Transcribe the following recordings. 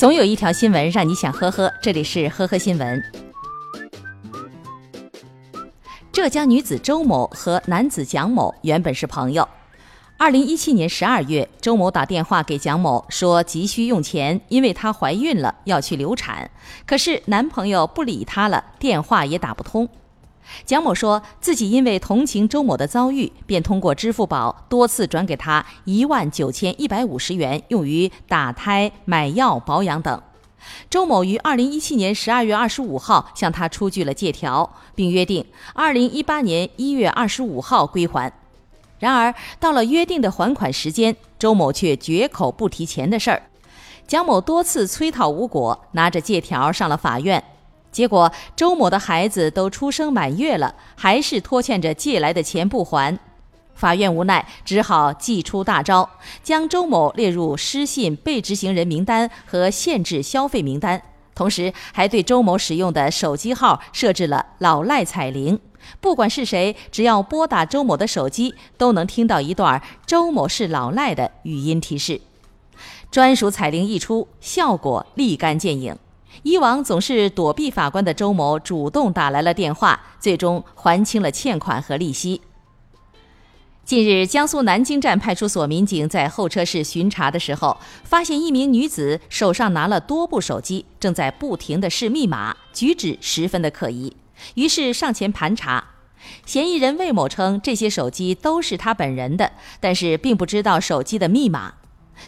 总有一条新闻让你想呵呵，这里是呵呵新闻。浙江女子周某和男子蒋某原本是朋友。二零一七年十二月，周某打电话给蒋某说急需用钱，因为她怀孕了要去流产。可是男朋友不理她了，电话也打不通。蒋某说自己因为同情周某的遭遇，便通过支付宝多次转给他一万九千一百五十元，用于打胎、买药、保养等。周某于二零一七年十二月二十五号向他出具了借条，并约定二零一八年一月二十五号归还。然而，到了约定的还款时间，周某却绝口不提钱的事儿。蒋某多次催讨无果，拿着借条上了法院。结果，周某的孩子都出生满月了，还是拖欠着借来的钱不还。法院无奈，只好祭出大招，将周某列入失信被执行人名单和限制消费名单，同时还对周某使用的手机号设置了老赖彩铃，不管是谁，只要拨打周某的手机，都能听到一段“周某是老赖”的语音提示。专属彩铃一出，效果立竿见影。以往总是躲避法官的周某主动打来了电话，最终还清了欠款和利息。近日，江苏南京站派出所民警在候车室巡查的时候，发现一名女子手上拿了多部手机，正在不停地试密码，举止十分的可疑。于是上前盘查，嫌疑人魏某称这些手机都是他本人的，但是并不知道手机的密码。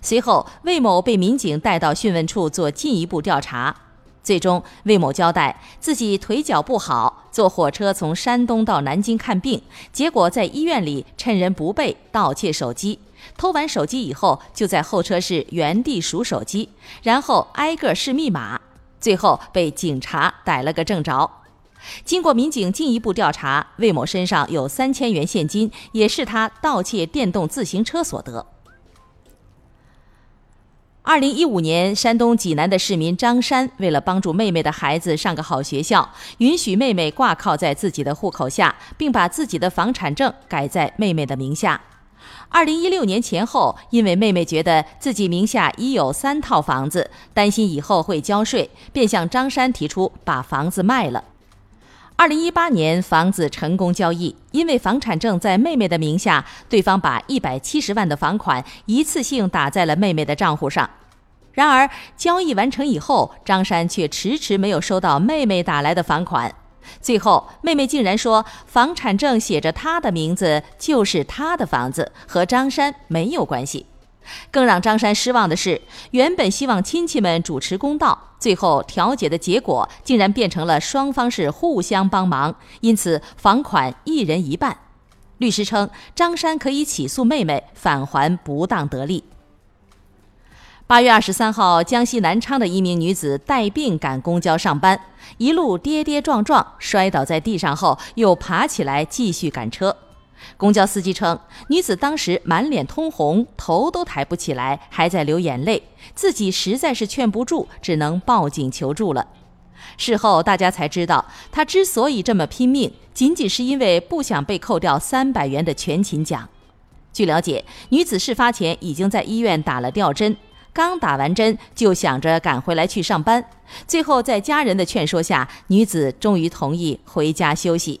随后，魏某被民警带到讯问处做进一步调查。最终，魏某交代自己腿脚不好，坐火车从山东到南京看病，结果在医院里趁人不备盗窃手机，偷完手机以后就在候车室原地数手机，然后挨个试密码，最后被警察逮了个正着。经过民警进一步调查，魏某身上有三千元现金，也是他盗窃电动自行车所得。二零一五年，山东济南的市民张山为了帮助妹妹的孩子上个好学校，允许妹妹挂靠在自己的户口下，并把自己的房产证改在妹妹的名下。二零一六年前后，因为妹妹觉得自己名下已有三套房子，担心以后会交税，便向张山提出把房子卖了。二零一八年，房子成功交易，因为房产证在妹妹的名下，对方把一百七十万的房款一次性打在了妹妹的账户上。然而，交易完成以后，张山却迟迟没有收到妹妹打来的房款。最后，妹妹竟然说房产证写着她的名字，就是她的房子，和张山没有关系。更让张山失望的是，原本希望亲戚们主持公道，最后调解的结果竟然变成了双方是互相帮忙，因此房款一人一半。律师称，张山可以起诉妹妹返还不当得利。八月二十三号，江西南昌的一名女子带病赶公交上班，一路跌跌撞撞，摔倒在地上后又爬起来继续赶车。公交司机称，女子当时满脸通红，头都抬不起来，还在流眼泪，自己实在是劝不住，只能报警求助了。事后大家才知道，她之所以这么拼命，仅仅是因为不想被扣掉三百元的全勤奖。据了解，女子事发前已经在医院打了吊针。刚打完针就想着赶回来去上班，最后在家人的劝说下，女子终于同意回家休息。